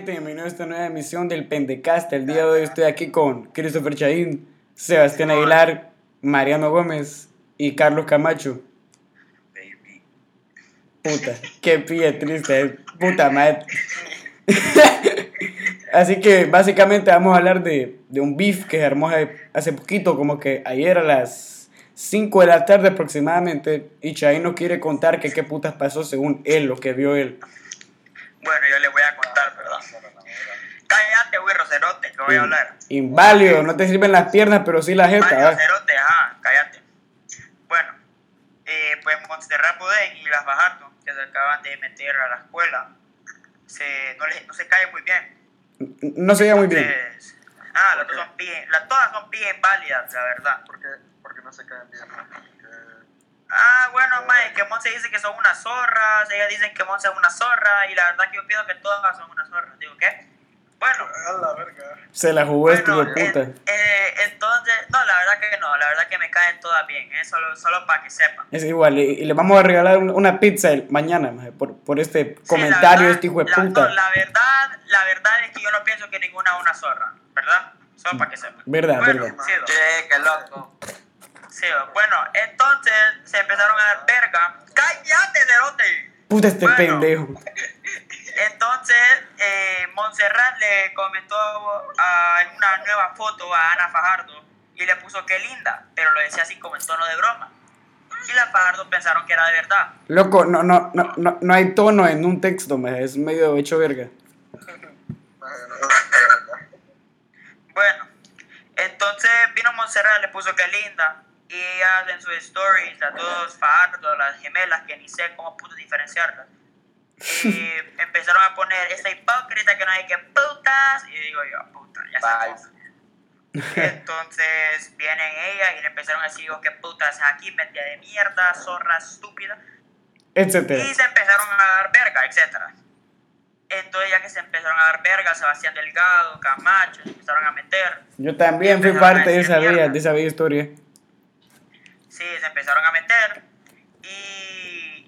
Gente, bienvenidos a esta nueva emisión del Pendecast. El día de hoy estoy aquí con Christopher Chaín, Sebastián Aguilar, Mariano Gómez y Carlos Camacho. Baby. Puta, qué pie triste, puta madre. Así que básicamente vamos a hablar de, de un beef que se armó hace, poquito, como que ayer a las 5 de la tarde aproximadamente, y Chaín nos quiere contar que qué putas pasó según él, lo que vio él. Bueno, yo le voy a contar, ¿verdad? Cállate, güey, Rocerote, que voy a hablar. Inválido, no te sirven las piernas, pero sí la jeta. cállate. Bueno, eh, pues Montserrat Budén y las Bajardo, que se acaban de meter a la escuela, se, no, les, no se caen muy bien. No se veía muy bien. Ah, las dos son bien, las todas son bien válidas, la verdad. ¿Por qué, por qué no se caen bien? Porque- Ah, bueno, mae, que Monse dice que son unas zorras, ellas dicen que Monse es una zorra, y la verdad que yo pienso que todas son unas zorras. Digo, ¿qué? Bueno, A la verga. Se la jugó este hijo bueno, de puta. eh, eh, entonces, no, la verdad que no, la verdad que me caen todas bien, eh, solo, solo para que sepan. Es igual, y, y le vamos a regalar un- una pizza el- mañana maje, por, por este Sí, comentario de este hijo de la- puta. no, la verdad, la verdad es que yo no pienso que ninguna es una zorra, ¿verdad? Solo para que sepan. Verdad, bueno, verdad. Sí, Che, qué loco. sí, bueno, entonces se empezaron a dar verga. ¡Cállate, cerote! Puta este bueno. pendejo. Entonces, eh, Montserrat le comentó a, en una nueva foto a Ana Fajardo y le puso que linda, pero lo decía así como en tono de broma. Y las Fajardo pensaron que era de verdad. Loco, no, no, no, no, no hay tono en un texto, es medio hecho verga. Bueno, entonces vino Montserrat, le puso que linda. Y ellas en sus stories, las dos Fajardo, las gemelas, que ni sé cómo puto diferenciarlas. Y empezaron a poner esta hipócrita que no hay que putas. Y digo yo, puta, ya sabes. Entonces vienen ellas y le empezaron a decir, oh, qué putas aquí, metida de mierda, zorra estúpida. Etcétera. Y se empezaron a dar verga, etcétera. Entonces ya que se empezaron a dar verga, Sebastián Delgado, Camacho, se empezaron a meter. Yo también fui parte de esa vida, de esa bella historia. Sí, se empezaron a meter.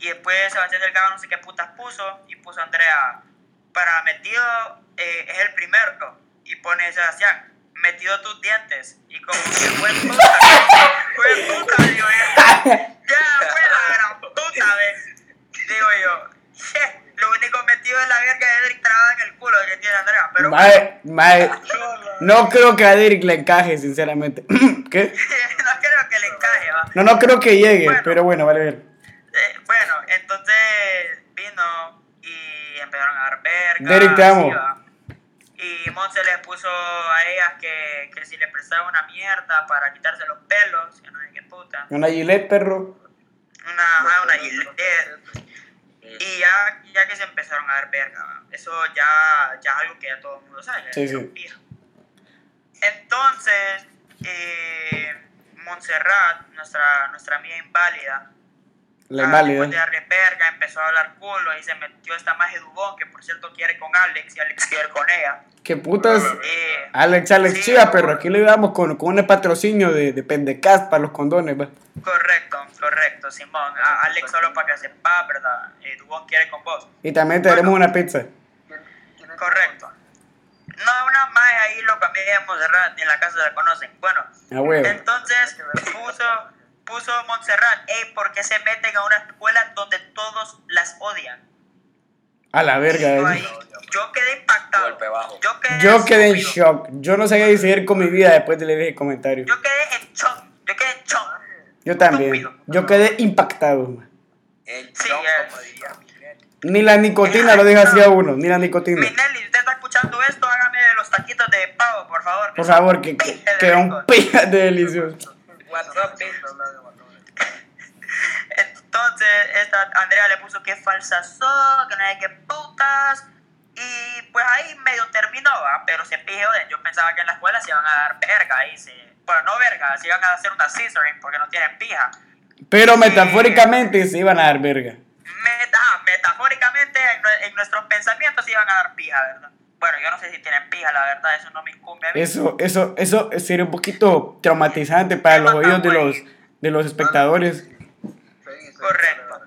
Y, después Sebastián Delgado no sé qué putas puso. Y puso Andrea, para metido eh, es el primero. Y pone Sebastián, metido tus dientes. Y como que fue puta. Fue puta, digo yo. Ya fue la gran puta, ¿ves? Digo yo. "Je, Lo único metido es la verga de Edric trabada en el culo que tiene Andrea. Pero Mae, mae, no creo que a Derek le encaje, sinceramente. ¿Qué? no creo que le encaje, va. No, no creo que llegue, Bueno. pero bueno, vale ver. Eh, bueno, entonces vino y empezaron a Derek, te amo. Y Monse le puso a ellas que, que si le prestaba una mierda para quitarse los pelos, que no sé qué puta. Una Gillette, perro. Una, ajá, una Gillette. Y ya, ya que se empezaron a dar verga, eso ya, ya es algo que ya todo el mundo sabe. Sí, sí. Entonces, eh, Montserrat, nuestra, nuestra amiga inválida, La Ah. Después de darle verga, empezó a hablar culo y se metió esta maje Dubón, que por cierto quiere con Alex y Alex quiere con ella. ¿Qué putas? Eh, Alex, Alex, Sí, chiva, perro. Aquí le damos con, con un patrocinio de, de Pendecast para los condones, va. correcto, correcto, Simón. A- Alex solo para que sepa, ¿verdad? Eh, Dubón quiere con vos. Y también te daremos una pizza. Correcto. No, una maje ahí, loco, a mí de Montserrat, ni en la casa la conocen. Bueno, A huevo. entonces puso, puso Montserrat, ey, ¿por qué se meten a una escuela donde todos las odian? A la Y yo, verga. ahí, yo quedé impactado. Golpe bajo. Yo quedé, Yo quedé en shock. Yo no sabía qué seguir con mi vida después de leer ese comentario. Yo quedé en shock. Yo quedé en shock. Yo también. estúpido. Yo quedé impactado. El Sí, chon, eh. como diría Miguel. Ni la nicotina lo deja así a uno. Ni la nicotina. Minelli, usted está escuchando esto, hágame los taquitos de pavo, por favor. Por favor, que, que, que un pija de delicioso. What's up, bitch? Entonces, esta Andrea le puso que falsa son, que no hay que putas. Y pues ahí medio terminó, ¿va? pero se pijeó. Yo pensaba que en la escuela se iban a dar verga. Y se, bueno, no verga, se iban a hacer una scissoring porque no tienen pija. Pero metafóricamente se iban a dar verga. Meta, ah, metafóricamente, en, en nuestros pensamientos se iban a dar pija, ¿verdad? Bueno, yo no sé si tienen pija, la verdad, eso no me incumbe a mí. Eso, eso, eso sería un poquito traumatizante para los oídos de los, de los espectadores. Correcto.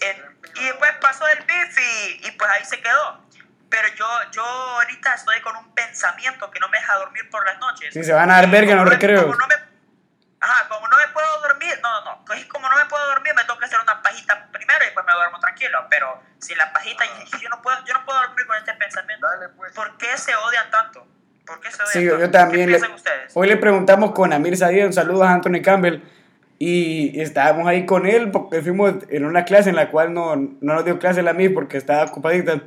En- y después pasó el beef y, y pues ahí se quedó. Pero yo, yo ahorita estoy con un pensamiento que no me deja dormir por las noches. Si se van a dar verga en los recreos. como no me- ajá, como no me puedo dormir, no, no, no, como no me puedo dormir, me toca hacer una pajita primero y después me duermo tranquilo, pero sin la pajita yo, yo no puedo, yo no puedo dormir con este pensamiento. Dale, pues. ¿Por qué se odian tanto? ¿Por qué se odian Sí, tanto? yo también. ¿Qué le- piensan ustedes? hoy le preguntamos con Amir Sadia, un saludo a Anthony Campbell. Y estábamos ahí con él porque fuimos en una clase en la cual no, no nos dio clase la Amir porque estaba ocupadita.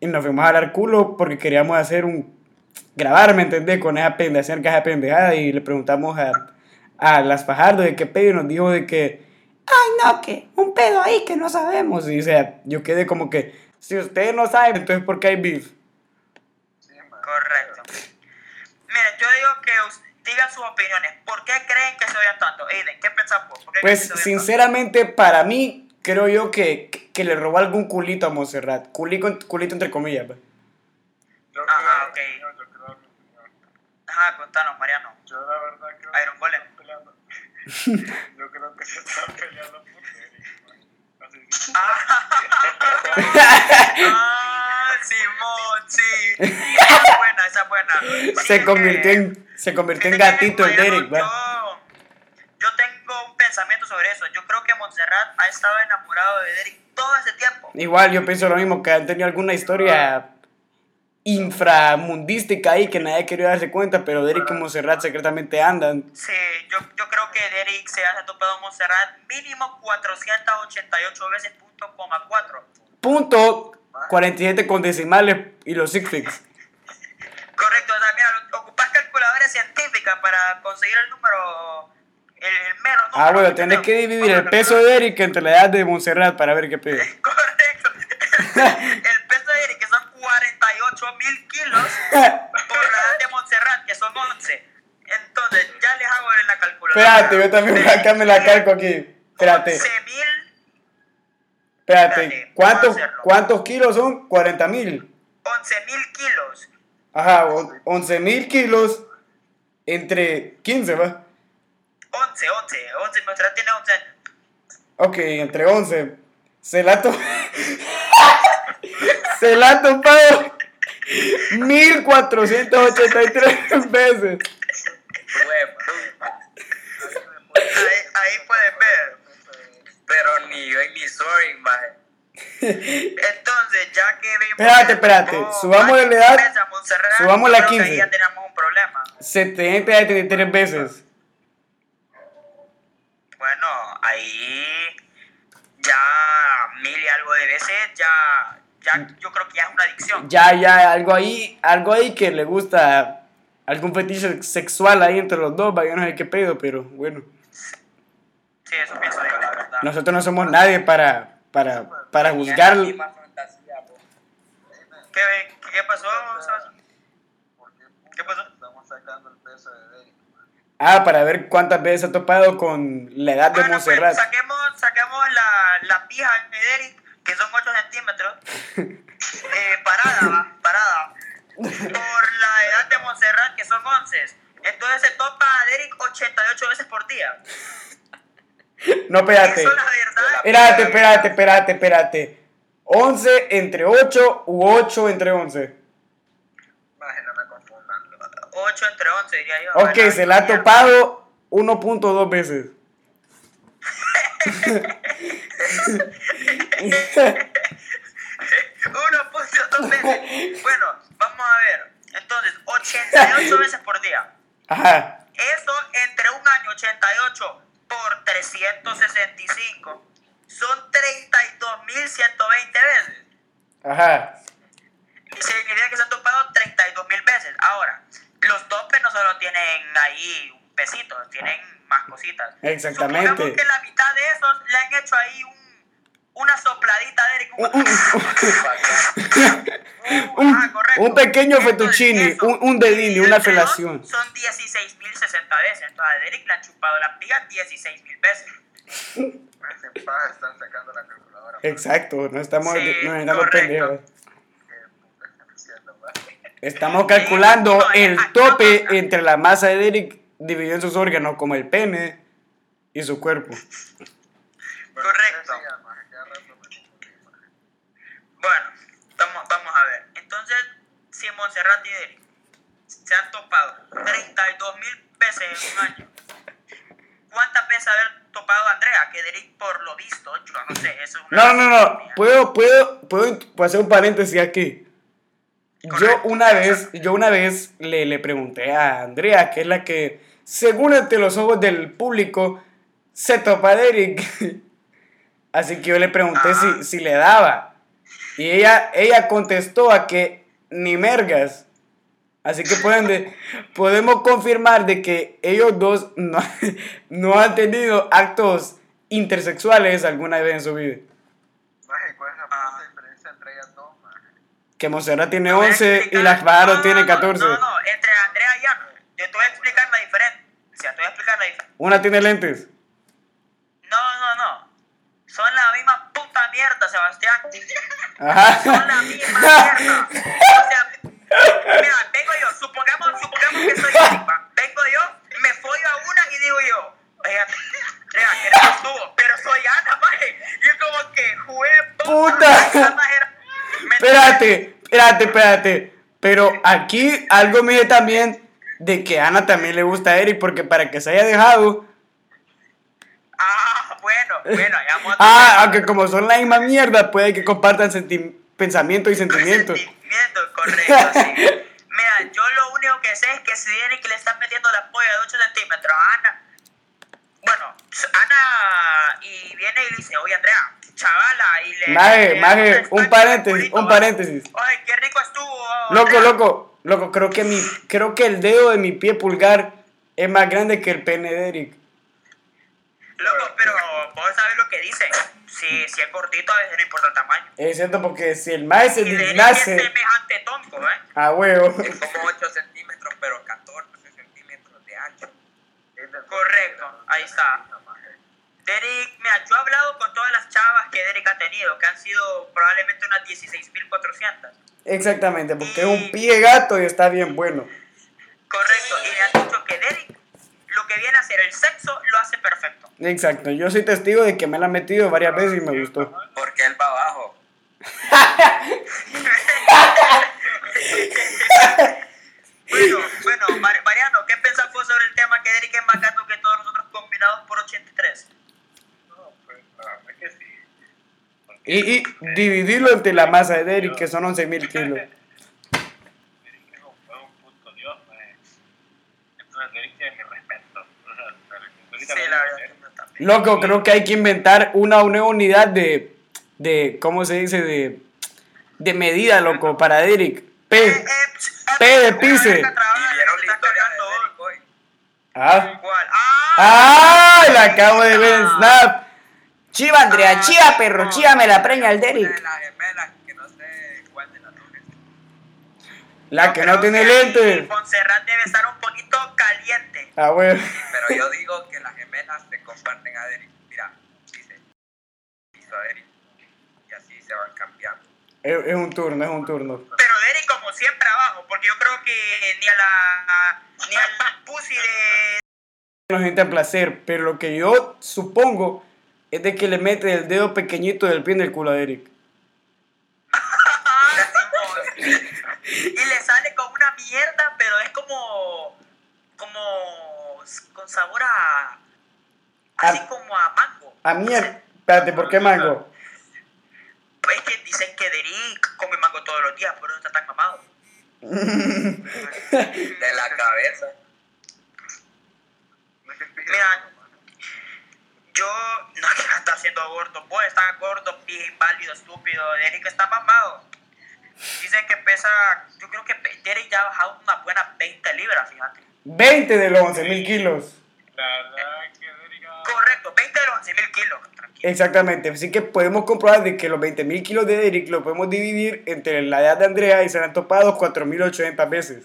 Y nos fuimos a hablar culo porque queríamos hacer un. grabar, ¿me entendés? Con esa pendeja, hacer esa pendejada. Y le preguntamos a, a las Fajardo de qué pedo y nos dijo de que. Ay, no, que un pedo ahí que no sabemos. Y o sea, yo quedé como que. Si ustedes no saben, entonces ¿por qué hay beef? Correcto. Miren, yo digo que us- digan sus opiniones. ¿Por qué creen que se odian tanto? Aiden, ¿qué piensas vos? ¿Por qué Pues sinceramente para mí creo yo que, que le robó algún culito a Montserrat. Culito, culito entre comillas. pues. Yo Ajá, creo- ok. Yo, yo creo mi opinión. tanto? Ajá, contanos, Mariano. Yo la verdad creo Iron que Golem. peleando. yo creo que se están peleando por Eric. Así que- ah, Simón, sí. Esa es buena, esa es buena. Se convirtió en, se convirtió en gatito el Derek. Yo, yo tengo un pensamiento sobre eso. Yo creo que Montserrat ha estado enamorado de Derek todo ese tiempo. Igual yo pienso lo mismo, que han tenido alguna historia inframundística ahí que nadie quería darse cuenta, pero Derek y Montserrat secretamente andan. Sí, yo, yo creo que Derek se ha topado a Montserrat mínimo 488 veces, punto coma 4. Punto 47 con decimales y los six fix. Correcto, o sea, mira, ocupas calculadora científica para conseguir el número, el, el mero número. Ah, bueno, tenés que dividir el peso de Derek entre la edad de Montserrat para ver qué pedo. Correcto. El peso de Derek, que son 48 mil kilos, por la edad de Montserrat, que son 11. Entonces, ya les hago en la calculadora. Espérate, yo también acá me la calco aquí. Espérate. 11 mil, Espérate, Espérate, ¿cuántos. ¿cuántos kilos son? 40 mil. 11 mil kilos. Ajá, 11 mil kilos entre 15, ¿va? 11, 11, 11, Montserrat tiene 11 años. Ok, entre 11. Se la to... Se la ha topado 1483 veces. Ahí, ahí pueden ver. Pero ni yo en mi story, maje. Entonces, ya que vimos. Espérate, espérate, subamos la edad, subamos la creo que 15. Ahí ya tenemos un problema. 773 veces. Bueno, ahí ya mil y algo de veces, ya, ya yo creo que ya es una adicción. Ya, ya, algo ahí, algo ahí que le gusta, algún fetiche sexual ahí entre los dos, va, yo no sé qué pedo, pero bueno. Sí, eso pienso yo, la verdad. Nosotros no somos nadie para, para, para juzgar. ¿Qué, qué pasó, qué, puta ¿Qué pasó? Estamos sacando el peso de Derek. Ah, para ver cuántas veces ha topado con la edad de Bueno, pues Montserrat. saquemos, saquemos la, la pija de Derek, que son 8 centímetros. Eh, parada, va, parada. Por la edad de Montserrat, que son 11. Entonces se topa a Derek 88 veces por día. No, espérate. Eso es la verdad. Espérate, espérate, espérate, espérate. 11 entre 8 u 8 entre 11. Maje, no me confundan. 8 entre 11, diría yo. Ok, Bueno, se la ha topado 1.2 veces. 1.2 veces. Bueno, vamos a ver. Entonces, 88 veces por día. Ajá. Eso entre un año 88 por 365 son 32.120 veces. Ajá. Significa que se han topado 32.000 veces. Ahora, los topes no solo tienen ahí un pesito, tienen más cositas. Exactamente. Supongamos que la mitad de esos le han hecho ahí un, una sopladita de Eric. Un, Un, Ah, correcto. un pequeño fettuccini, un, un dedini, una felación. Son 16.060 veces. Entonces a Derek le han chupado la piga 16.000 veces. Están sacando la calculadora. Exacto, no estamos Sí, no estamos pendejos. Estamos calculando eh, el aquí tope entre la masa de Derek dividido en sus órganos, como el pene y su cuerpo. Correcto. ustedes sigan, maje, cada rato me confundí, maje. Bueno, vamos, vamos a ver. Entonces, Montserrat y Derek se han topado 32 mil veces en un año. ¿Cuántas veces haber topado a Andrea? Que Derek, por lo visto, yo no sé, eso es una. No, no, no. Puedo, puedo, puedo, puedo hacer un paréntesis aquí. Yo Correcto. una vez, yo una vez le, le pregunté a Andrea, que es la que, según ante los ojos del público, se topa a Eric. Así que yo le pregunté si, si le daba. Y ella, ella contestó a que ni mergas. Así que pueden de- podemos confirmar de que ellos dos no, no han tenido actos intersexuales alguna vez en su vida. ¿cuál es la Ah. diferencia entre ellas dos, maje? Que Monserrat tiene Te voy a 11 y las Pájaros No, tiene no, 14. No, no, entre Andrea y Ana. Yo te voy a explicar la diferencia. Te voy a explicar la diferencia. Una tiene lentes. No, no, no. Son la misma puta mierda, Sebastián. Ajá. Son la misma mierda. O sea, mira, vengo yo, supongamos, supongamos que soy Eric, Vengo yo, me follo a una y digo yo, oiga, que eres estuvo, pero soy Ana, maje. Y es como que jugué Puta. esa maje era- ¿me Espérate, espérate, espérate. Pero aquí algo me dice también de que a Ana también le gusta a Eric porque para que se haya dejado. Ah, bueno, bueno, ya vamos a Ah, aunque como son la misma mierda, puede que compartan senti- pensamientos y sentimientos. Sentimientos, correcto, sí. Mira, yo lo único que sé es que si Eric le están metiendo la polla de 8 centímetros a Ana, bueno, Ana y viene y dice, oye Andrea, chavala, y le... Maje, le- maje, un paréntesis, un paréntesis. Oye, qué rico estuvo. Loco, Andrea. loco, loco, creo que mi, creo que el dedo de mi pie pulgar es más grande que el pene de Eric. Loco, pero vos sabés lo que dicen. Si, si es gordito, a veces no importa el tamaño. Es cierto porque si el maestro se Y de Eric es semejante tonco, ¿eh? a huevo. Es como 8 centímetros, pero 14 centímetros de ancho. Correcto, ahí está. Derek, mira, yo he hablado con todas las chavas que Derek ha tenido, que han sido probablemente unas 16.400. Exactamente, porque es un pie gato y está bien bueno. Correcto, y me han dicho que Derek, lo que viene a ser el sexo, lo hace perfecto. Exacto, yo soy testigo de que me la han metido varias veces y me gustó. Porque él va abajo. Bueno, bueno, Mar- Mariano, ¿qué pensás vos sobre el tema que Derek es más gato que todos nosotros combinados por 83? No, pues, la verdad que sí. Porque Y, y dividirlo entre la masa de Derek, que son 11 mil kilos. Derek es un, es un puto dios, maje. Entonces, Derek tiene mi respeto. Sí, la Loco, creo que hay que inventar una nueva unidad de, de ¿cómo se dice? De, de medida, loco, para Derek. Eh, P. eh, ch- P de una pise. Ah. ¡Ah! ¡Ah! La acabo de ver en Ah. Snap. Chiva, Andrea, Ah, chiva, perro, chiva, me la preña el Derek. las gemelas, que no sé cuál de las dos es. La que no tiene ahí lentes. Montserrat debe estar un poquito caliente. Ah, bueno. Pero yo digo que las gemelas se comparten a Derek. Mira, dice, hizo a Derek. Y así se van cambiando. Es, es un turno, es un turno. Pero Derek como siempre abajo, porque yo creo que ni a la ni al pussy de No siente placer, pero lo que yo supongo es de que le mete el dedo pequeñito del pie en el culo a Derek. Y le sale como una mierda, pero es como como con sabor a así A- como a mango. A mierda. Espérate, ¿por qué mango? Es que dicen que Derek come mango todos los días, por eso está tan mamado. De la cabeza. No es que estoy Mira. Yo no que está haciendo gordo, vos estás gordo, pie inválido, estúpido. Derek está mamado. Dicen que pesa, yo creo que Derek ya ha bajado unas buenas 20 libras, fíjate. 20 de los 11 mil kilos. La verdad es que Derek ha- Correcto, 20 de los 11 mil kilos, tranquilo. Exactamente, así que podemos comprobar de que los 20 mil kilos de Derek lo podemos dividir entre la edad de Andrea y se han topado 4.800 veces.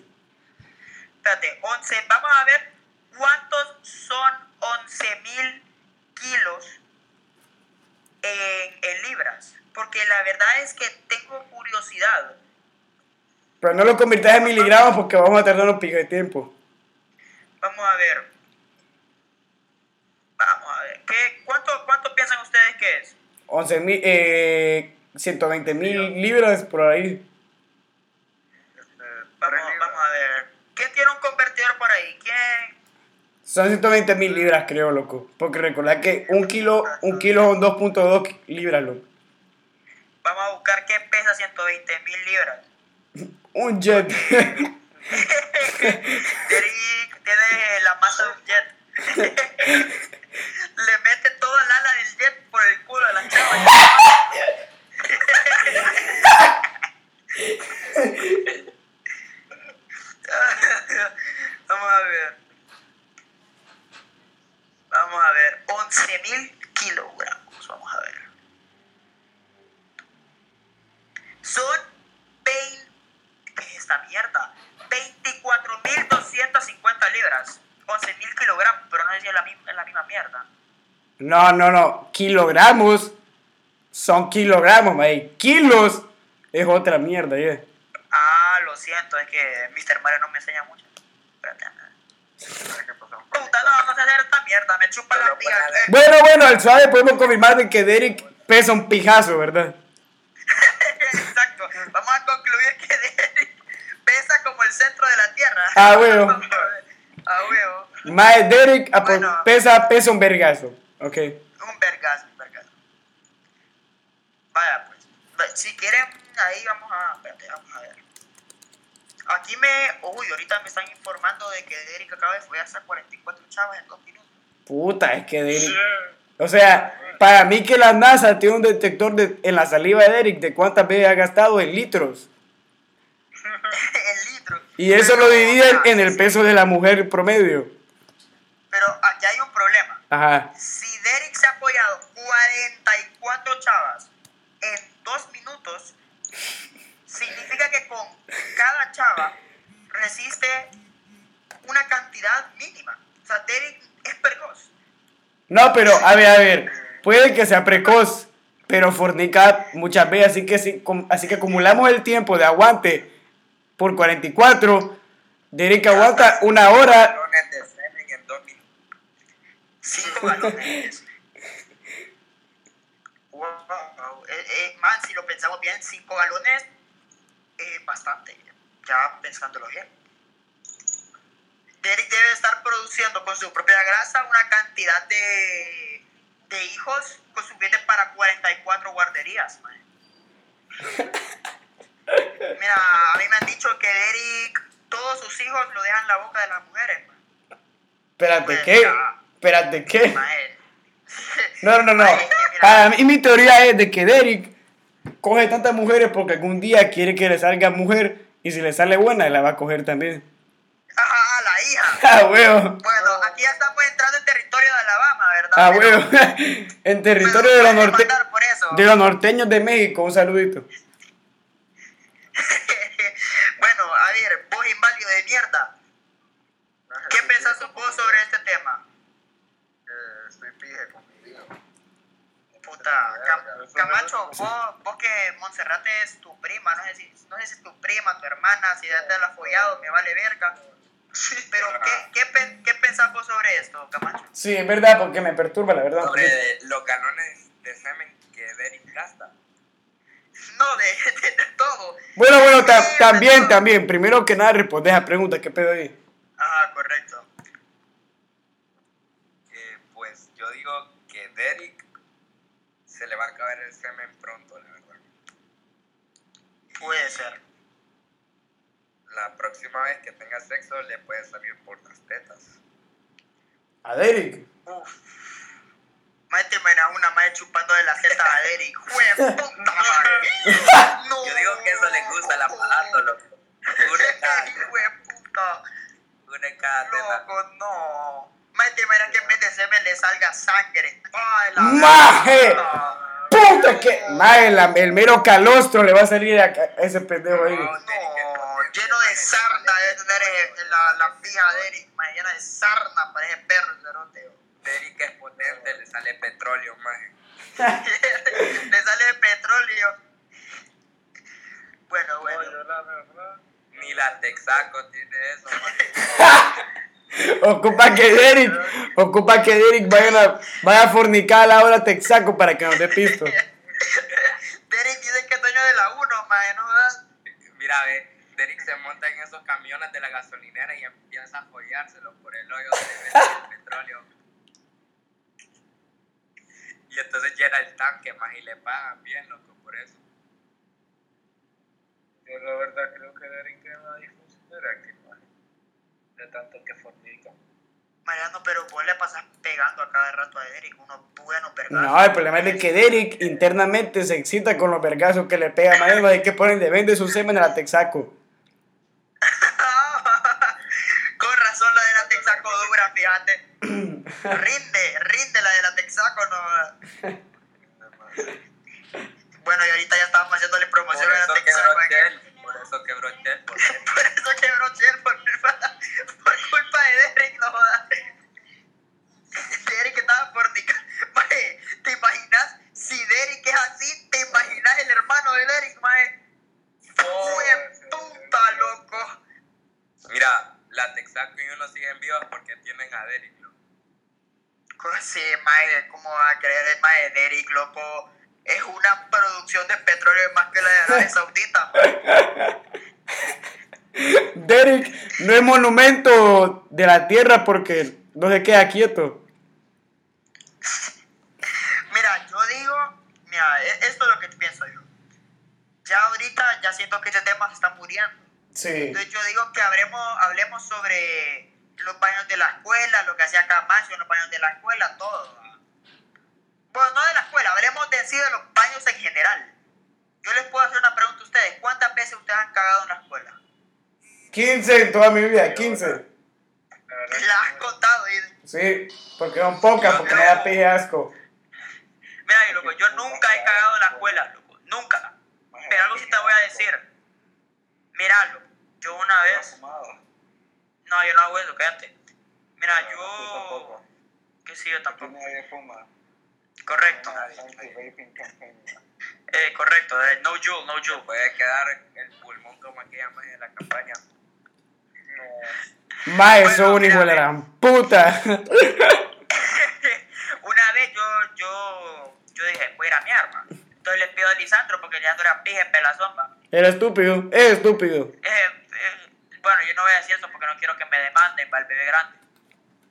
Espérate, 11, vamos a ver cuántos son 11 mil kilos en, en libras. Porque la verdad es que tengo curiosidad. Pero no lo convirtas en miligramos porque vamos a tardar un pico de tiempo. Vamos a ver. Vamos a ver. ¿Qué, cuánto, ¿Cuánto piensan ustedes que es? 11 mil, eh, 120 mil libras por ahí. este, ahí. ¿Quién? Son 120 mil libras, creo, loco. Porque recordad que un kilo, un kilo son 2.2 libras, loco. Buscar qué pesa 120 mil libras. Un jet. Tiene la masa de un jet. Le mete toda el ala del jet por el culo de la chava. Vamos a ver. Vamos a ver. 11 mil kilogramos. Vamos a ver. Son 20. ¿Qué es esta mierda? 24.250 libras. 11.000 kilogramos, pero no sé si es la, misma, es la misma mierda. No, no, no. Kilogramos son kilogramos, mae. Kilos es otra mierda, ya. Ah, lo siento, es que Mr. Mario no me enseña mucho. Espérate. Puta, no, no sé hacer esta mierda, me chupa la tía. Eh, Bueno, bueno, al suave podemos confirmar de que Derek pesa un pijazo, ¿verdad? Exacto, vamos a concluir que Derek pesa como el centro de la tierra. Ah, huevo. Ah, huevo. Mae, Derek Bueno. pesa, pesa un vergazo. Ok. Un vergazo, un vergazo. Vaya, pues. Si quieren, ahí vamos a. Espérate, vamos a ver. Aquí me. Uy, ahorita me están informando de que Derek acaba de follarse a 44 chavas en dos minutos. Puta, es que Derek. O sea, para mí que la NASA tiene un detector de, en la saliva de Derek de cuántas veces ha gastado en litros. el litro. Y eso lo divide ah, en el peso de la mujer promedio. Pero aquí hay un problema. Ajá. Si Derek se ha apoyado 44 chavas en dos minutos, significa que con cada chava resiste una cantidad mínima. O sea, Derek es precoz. No, pero a ver, a ver. Puede que sea precoz, pero fornica muchas veces. Así que, si, así que acumulamos el tiempo de aguante por 44. Derek aguanta una hora. 5 galones. Wow. Eh, eh, man, si lo pensamos bien, 5 galones es bastante. Ya pensándolo bien. Derek debe estar produciendo con su propia grasa una cantidad de, de hijos con suficiente para 44 guarderías. man. Mira, a mí me han dicho que Derek, todos sus hijos lo dejan en la boca de las mujeres. man. Espérate, ¿qué? Espérate, ¿qué? No, no, no, Para mí, mi teoría es de que Derek coge tantas mujeres porque algún día quiere que le salga mujer y si le sale buena, la va a coger también. Ah, la hija. Ah, huevo. Bueno, aquí ya estamos entrando en territorio de Alabama, ¿verdad? Ah, huevo. En territorio de los, norte de los norteños de México. Un saludito. bueno, a ver, vos inválido de mierda. ¿Qué pensás vos sobre este tema? Que estoy pije con mi vida. Puta, Cam- Camacho, vos, vos que Monserrate es tu prima, no sé, si, no sé si es tu prima, tu hermana, si ya te la has follado, me vale verga. Pero, ¿qué, qué, qué pensás vos sobre esto, Camacho? Sí, es verdad, porque me perturba, la verdad. Sobre los galones de semen que Derek gasta. No, de, de, de todo. Bueno, bueno, ta- Sí, también, también. Primero que nada, respondes a preguntas. ¿Qué pedo ahí? Ajá, correcto. Eh, pues yo digo que Derek se le va a acabar el semen pronto, la verdad. Puede ser. La próxima vez que tenga sexo le puede salir por las tetas. A Derek. Uf. Más te imaginas una madre chupando de la teta a Derek. ¡Jue puta madre! No. Yo digo que eso le gusta la pajato, loco. Una cada, Jue puta. una cada teta. Loco, no. Más te imaginas que en vez de semen le salga sangre. ¡Ay, la ¡Maje! puta! ¡Puta que! La- el mero calostro le va a salir a, a ese pendejo ahí. No, lleno de sarna debe tener eh, la, la fija de Eric, man, llena de sarna, parece perro el cerote. Derek es potente, le sale petróleo, más. Le sale petróleo. Bueno, bueno. No, yo la verdad. Ni la Texaco tiene eso, maje. Ocupa que Derek, ocupa que Derek vaya a, vaya a fornicar a la hora Texaco para que nos dé pisto. Derek dice que es dueño de la 1, man, ¿no? Mira, ve, Derek se monta en esos camiones de la gasolinera y empieza a follárselo por el hoyo del petróleo. Y entonces llena el tanque más y le pagan bien, loco, por eso. Yo la verdad creo que Derek tiene una disfunción eréctil, man. De tanto que fornica. Mariano, pero vos le pasas pegando a cada rato a Derek unos buenos vergazos. No, el problema es de que Derek internamente se excita con los vergazos que le pega a Mariano de que ponen de vende su semen a la Texaco. Con razón la de la Texaco dura, fíjate. Rinde monumento de la tierra porque no se queda quieto. Mira, yo digo, mira, e- esto es lo que pienso yo. Ya ahorita ya siento que ese tema se está muriendo. Sí. Entonces yo digo que hablemos, hablemos sobre los baños de la escuela, lo que hacía Camacho en los baños de la escuela, todo. Bueno, no de la escuela, hablemos de sí de los baños en general. Yo les puedo hacer una pregunta a ustedes. ¿Cuántas veces ustedes han cagado en la escuela? 15 en toda mi vida, 15. La verdad La has contado, y Sí, porque son pocas, porque me da pije asco. Mira, loco, yo nunca he cagado en la escuela, loco, nunca. Pero algo sí te voy a decir. Míralo, yo una vez. fumado. No, yo no hago eso, cállate. Mira, yo. Que sí, yo Aquí tampoco. nadie fuma. Correcto. Eh, correcto, eh, no Jule, no Jule. puede quedar el pulmón como aquella más en la campaña. Ma, eso es Bueno, un hijo de la mira, gran puta. una vez yo, yo, yo dije, voy a ir a mi arma. Entonces le pido a Lisandro porque Lisandro era pije pelazón, va. Era estúpido, es estúpido. Eh, eh, bueno, yo no voy a decir eso porque no quiero que me demanden para el bebé grande.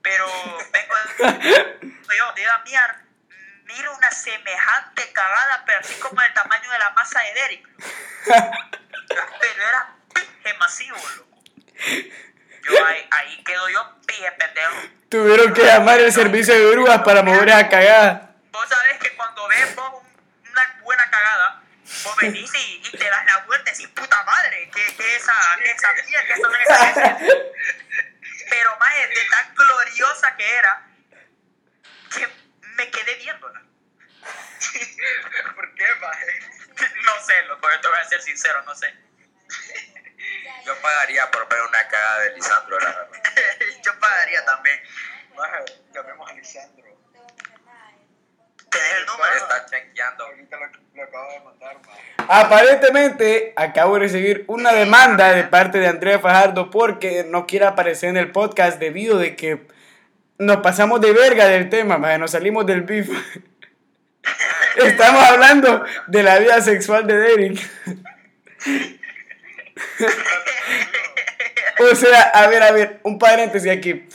Pero vengo yo de ir a miar, miro una semejante cagada, pero así como del tamaño de la masa de Derek. Pero era pije masivo, loco. Yo ahí, ahí quedo yo pije pendejo. Tuvieron que llamar el servicio de grúas para mover esa cagada. Vos sabés que cuando ves vos un- una buena cagada, vos venís y, y te das la vuelta y decís, puta madre, que, que esa, que esa mía, que son esas heces". Pero más de tan gloriosa que era, que me quedé viéndola. ¿Por qué, maje? No sé, loco, yo te voy a ser sincero, no sé. Yo pagaría por ver una cagada de Lisandro, la verdad. yo pagaría también. Maje, llamemos a Lisandro. Tenés el número. Está chequeando. Ahorita lo, lo acabo de mandar, maje. Aparentemente acabo de recibir una demanda de parte de Andrea Fajardo porque no quiere aparecer en el podcast debido de que nos pasamos de verga del tema, maje, nos salimos del beef. Estamos hablando de la vida sexual de Derek. O sea, a ver, a ver, un paréntesis aquí.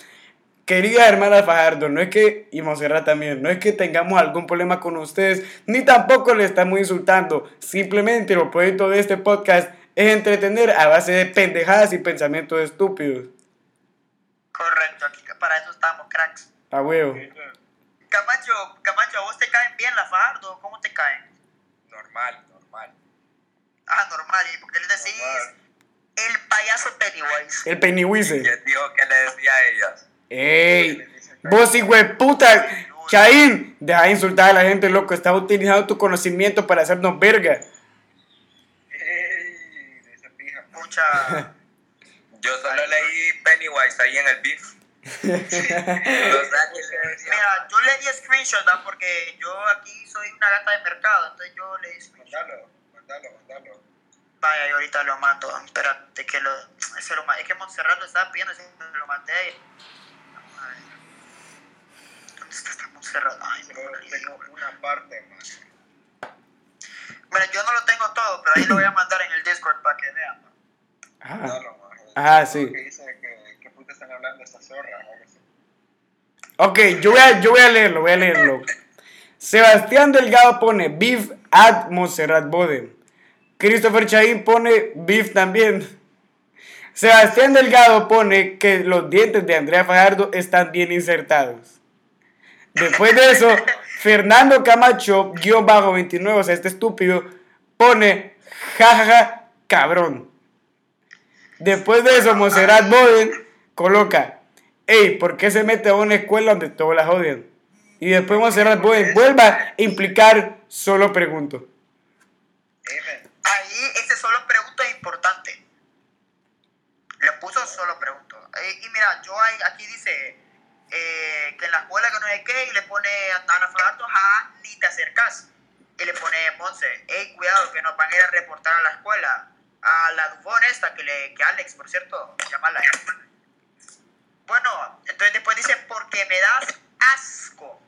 Querida hermana Fajardo, no es que, y Monserrat también, no es que tengamos algún problema con ustedes, ni tampoco le estamos insultando. Simplemente el proyecto de este podcast es entretener a base de pendejadas y pensamientos estúpidos. Correcto, aquí para eso estamos, cracks. A huevo. Camacho, Camacho, ¿a vos te caen bien las Fajardo? ¿Cómo te caen? Normal, normal. Ah, normal, ¿y por qué le decís Normal. el payaso Pennywise? El Pennywise. ¿Quién dijo que le decía a ellas? ¡Ey! Vos, hijo de puta. Chaín, deja de insultar a la gente, loco. Estás utilizando tu conocimiento para hacernos verga. ¡Ey! Esa pija. Mucha. Yo solo leí Pennywise ahí en el beef. No. Mira, yo le di screenshot, ¿verdad? Porque yo aquí soy una gata de mercado, entonces yo le di screenshot. Mandalo, mandalo. Vaya, yo ahorita lo mando. Espérate que lo. Se lo es que Montserrat lo estaba pidiendo, se lo mandé. Vamos a ver. ¿Dónde está esta Montserrat? Ay, morí. tengo una parte, maje. Bueno, yo no lo tengo todo, pero ahí lo voy a mandar en el Discord para que vean. ¿no? Ajá, sí. Que dice que, que puta están hablando esta zorra. o algo así. Ok, yo voy, a, yo voy a leerlo, voy a leerlo. Sebastián Delgado pone beef at Monserrat Boden. Christopher Chaín pone beef también. Sebastián Delgado pone que los dientes de Andrea Fajardo están bien insertados. Después de eso, Fernando Camacho, guion bajo 29, o sea, este estúpido, pone jajaja cabrón. Después de eso, Monserrat Boden coloca, hey, ¿por qué se mete a una escuela donde todos la odian? Y después Monserrat Boden vuelva a implicar, solo pregunto. Ahí ese solo pregunto es importante. Le puso solo pregunto. Eh, y mira, yo ahí- aquí dice eh, que en la escuela que no sé qué, y le pone a Ana Fajardo, ja, ni te acercas. Y le pone Monse, hey, cuidado, que nos van a ir a reportar a la escuela. A la Dufón esta, que, le, que Alex, por cierto, llamarla. Bueno, entonces después dice, porque me das asco.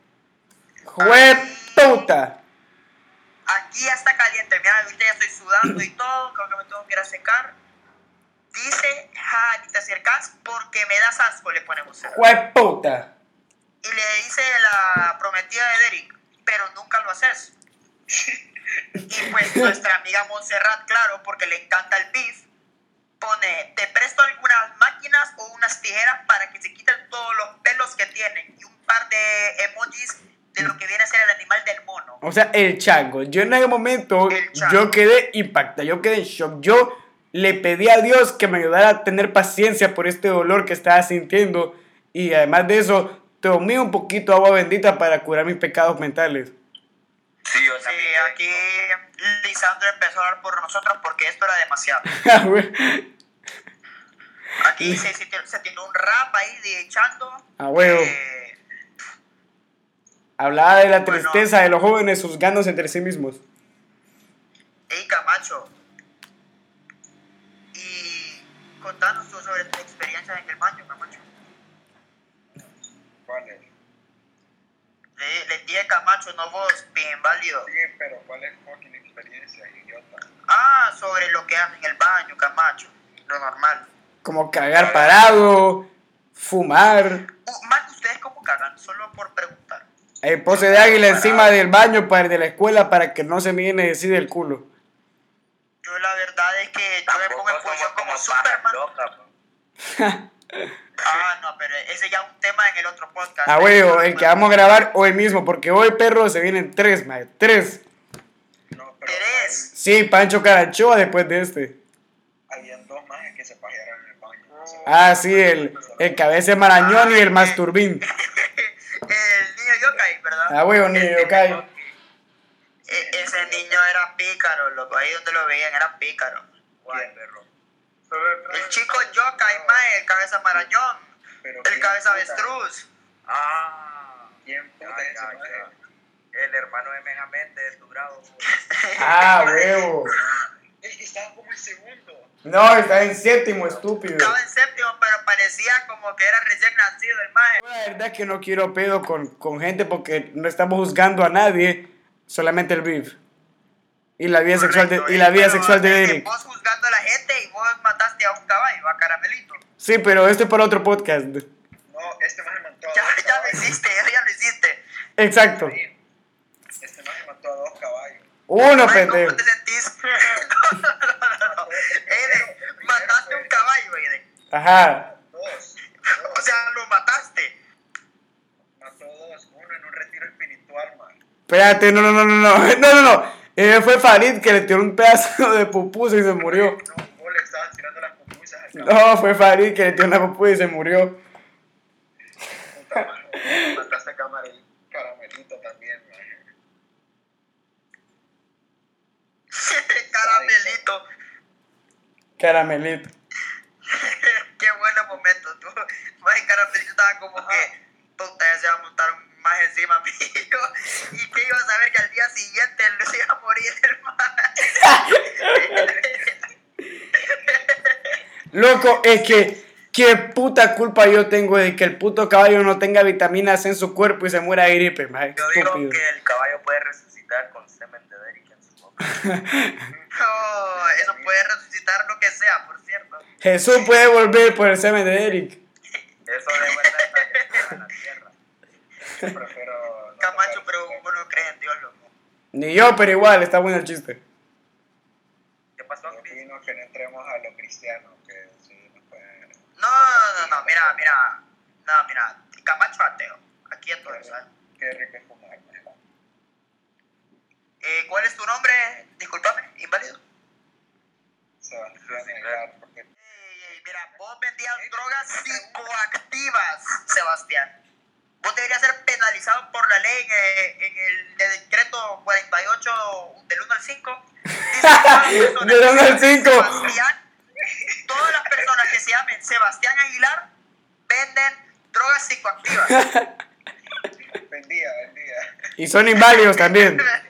¡Jue puta! Aquí ya está caliente, mira, ahorita ya estoy sudando y todo, creo que me tengo que ir a secar. Dice, ja, ni te acercas porque me das asco, le ponemos. ¡Jue puta! Y le dice la prometida de Derek, pero nunca lo haces. Y pues nuestra amiga Montserrat, claro, porque le encanta el beef, pone, te presto algunas máquinas o unas tijeras para que se quiten todos los pelos que tienen y un par de emojis de lo que viene a ser el animal del mono. O sea, el chango. Yo en ese momento, yo quedé impactado, yo quedé en shock. Yo le pedí a Dios que me ayudara a tener paciencia por este dolor que estaba sintiendo. Y además de eso, tomé un poquito de agua bendita para curar mis pecados mentales. Sí, yo Sí, aquí Lisandro empezó a hablar por nosotros porque esto era demasiado. Ah. Aquí se, se, se tiró un rap ahí de echando. Ah, huevo. eh, Hablaba de la Bueno. tristeza de los jóvenes juzgándose entre sí mismos. Ey, Camacho. Y contanos tú sobre tu experiencia en el baño, Camacho. ¿Cuál es? Le, le dije Camacho, no vos, bien válido. Sí, pero ¿cuál es fucking experiencia, idiota? Ah, sobre lo que hace en el baño, Camacho. Lo normal. Como cagar parado, fumar, Uh, man, ¿ustedes cómo cagan? Solo por preguntar. El pose de águila encima del baño para el de la escuela para que no se me viene a decir del culo. Yo la verdad es que yo me pongo en posición como como Superman. po. Ah, no, pero ese ya es un tema en el otro podcast. Ah, huevo, el que vamos a grabar hoy mismo, porque hoy, perro, se vienen tres, mae, tres. No, pero Tres. Sí, Pancho Carachoa después de este. habían dos más que se pajearon en el baño. no. Ah, sí, el, el cabeza de marañón y el masturbín. el yokai, ¿verdad? Ah, huevo, ni yo callo. E- ese niño era pícaro, loco. Ahí donde lo veían era pícaro. Guay, perro. El chico yokai, mae, el cabeza marañón. Pero El ¿quién cabeza puta- avestruz. Ah. ¿Quién puta Ya, es ese. El hermano de Megamente de tu grado. Ah, huevo. Es que estaba como el segundo. No, está en séptimo, estúpido. Estaba en séptimo, como que era recién nacido el mae. La verdad es que no quiero pedo con, con gente porque no estamos juzgando a nadie, solamente el beef. Y la vida sexual de, Correcto, y la vida pero sexual de Eric. Vos juzgando a la gente y vos mataste a un caballo, a Caramelito. Sí, pero este es para otro podcast. No, este maje mató a Ya, dos ya lo hiciste, ya lo hiciste. Exacto. Este maje mató a dos caballos. Uno, pendejo. ¿Cómo te sentís? no, no, no, no, no. Ede, mataste a un caballo, Ede. Ajá. O sea, lo mataste. Mató dos. Uno en un retiro espiritual, man. Espérate, no, no, no, no, no. No, no, no. Eh, fue Farid que le tiró un pedazo de pupusa y se murió. No, vos le estabas tirando las pupusas al. No, fue Farid que le tiró una pupusa y se murió. Puta madre. Mataste a caramelito también, maje. Caramelito. Caramelito. Qué buenos momentos, tú. Mae, Caramelito estaba como que, puta, ya se va a montar más encima mío. Y que iba a saber que al día siguiente él se iba a morir el mae. Loco, es que, ¿qué puta culpa yo tengo de que el puto caballo no tenga vitaminas en su cuerpo y se muera de gripe, mae? Yo digo Estúpido. que el caballo puede resucitar con semen de Eso puede resucitar lo que sea, por cierto. Jesús puede volver por el semen de Eric. Eso de vuelta a la tierra. Prefiero. no Camacho, pero uno no cree en Dios, loco. Ni yo, pero igual, está bueno el chiste. ¿Qué pasó, Yo Chris? opino que no entremos a lo cristiano, que sí nos puede. No, no, no, no, mira, mira. No, mira. Camacho ateo. Aquí esto es, ¿sabes? Qué rico. Eh, ¿Cuál es tu nombre? Disculpame, inválido. Sebastián Ey, ey, mira, vos vendías drogas psicoactivas, Sebastián. Vos deberías ser penalizado por la ley eh, en el decreto 48 del 1 al 5. Dice que todas las personas Del 1 al que se 5. llamen Sebastián, todas las personas que se llamen Sebastián Aguilar venden drogas psicoactivas. vendía, vendía. Y son inválidos también.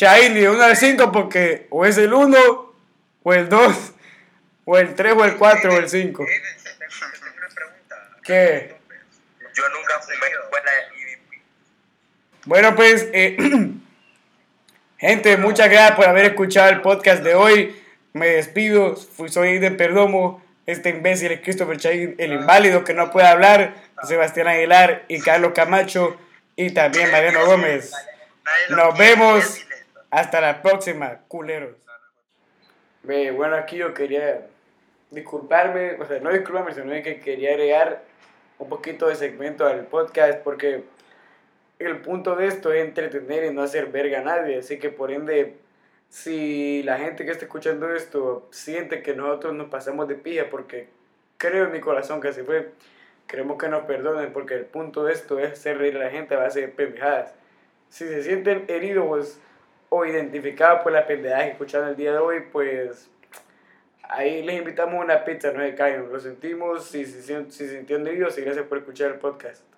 Chain, ni de 1 al 5 porque o es el 1, o el 2, o el 3, o el 4, o el 5. Eh, te- te- te tengo una pregunta. ¿Qué? Yo nunca fumé escuela Bueno, pues, eh, gente, muchas gracias por haber escuchado el podcast de hoy. Me despido. Soy de Perdomo. Este imbécil es Christopher Chain, el inválido que no puede hablar. Sebastián Aguilar y Carlos Camacho. Y también Mariano Gómez. Nos vemos. Hasta la próxima, culeros. Ve, bueno, aquí yo quería disculparme, o sea, no disculparme, sino que quería agregar un poquito de segmento al podcast porque el punto de esto es entretener y no hacer verga a nadie. Así que por ende, si la gente que está escuchando esto siente que nosotros nos pasamos de pija, porque creo en mi corazón que así fue, queremos que nos perdonen porque el punto de esto es hacer reír a la gente a base de pendejadas. Si se sienten heridos o identificados por la pendejada que escucharon el día de hoy, pues ahí les invitamos una pizza, no se caigan. Lo sentimos, si se si, se sintieron gracias por escuchar el podcast.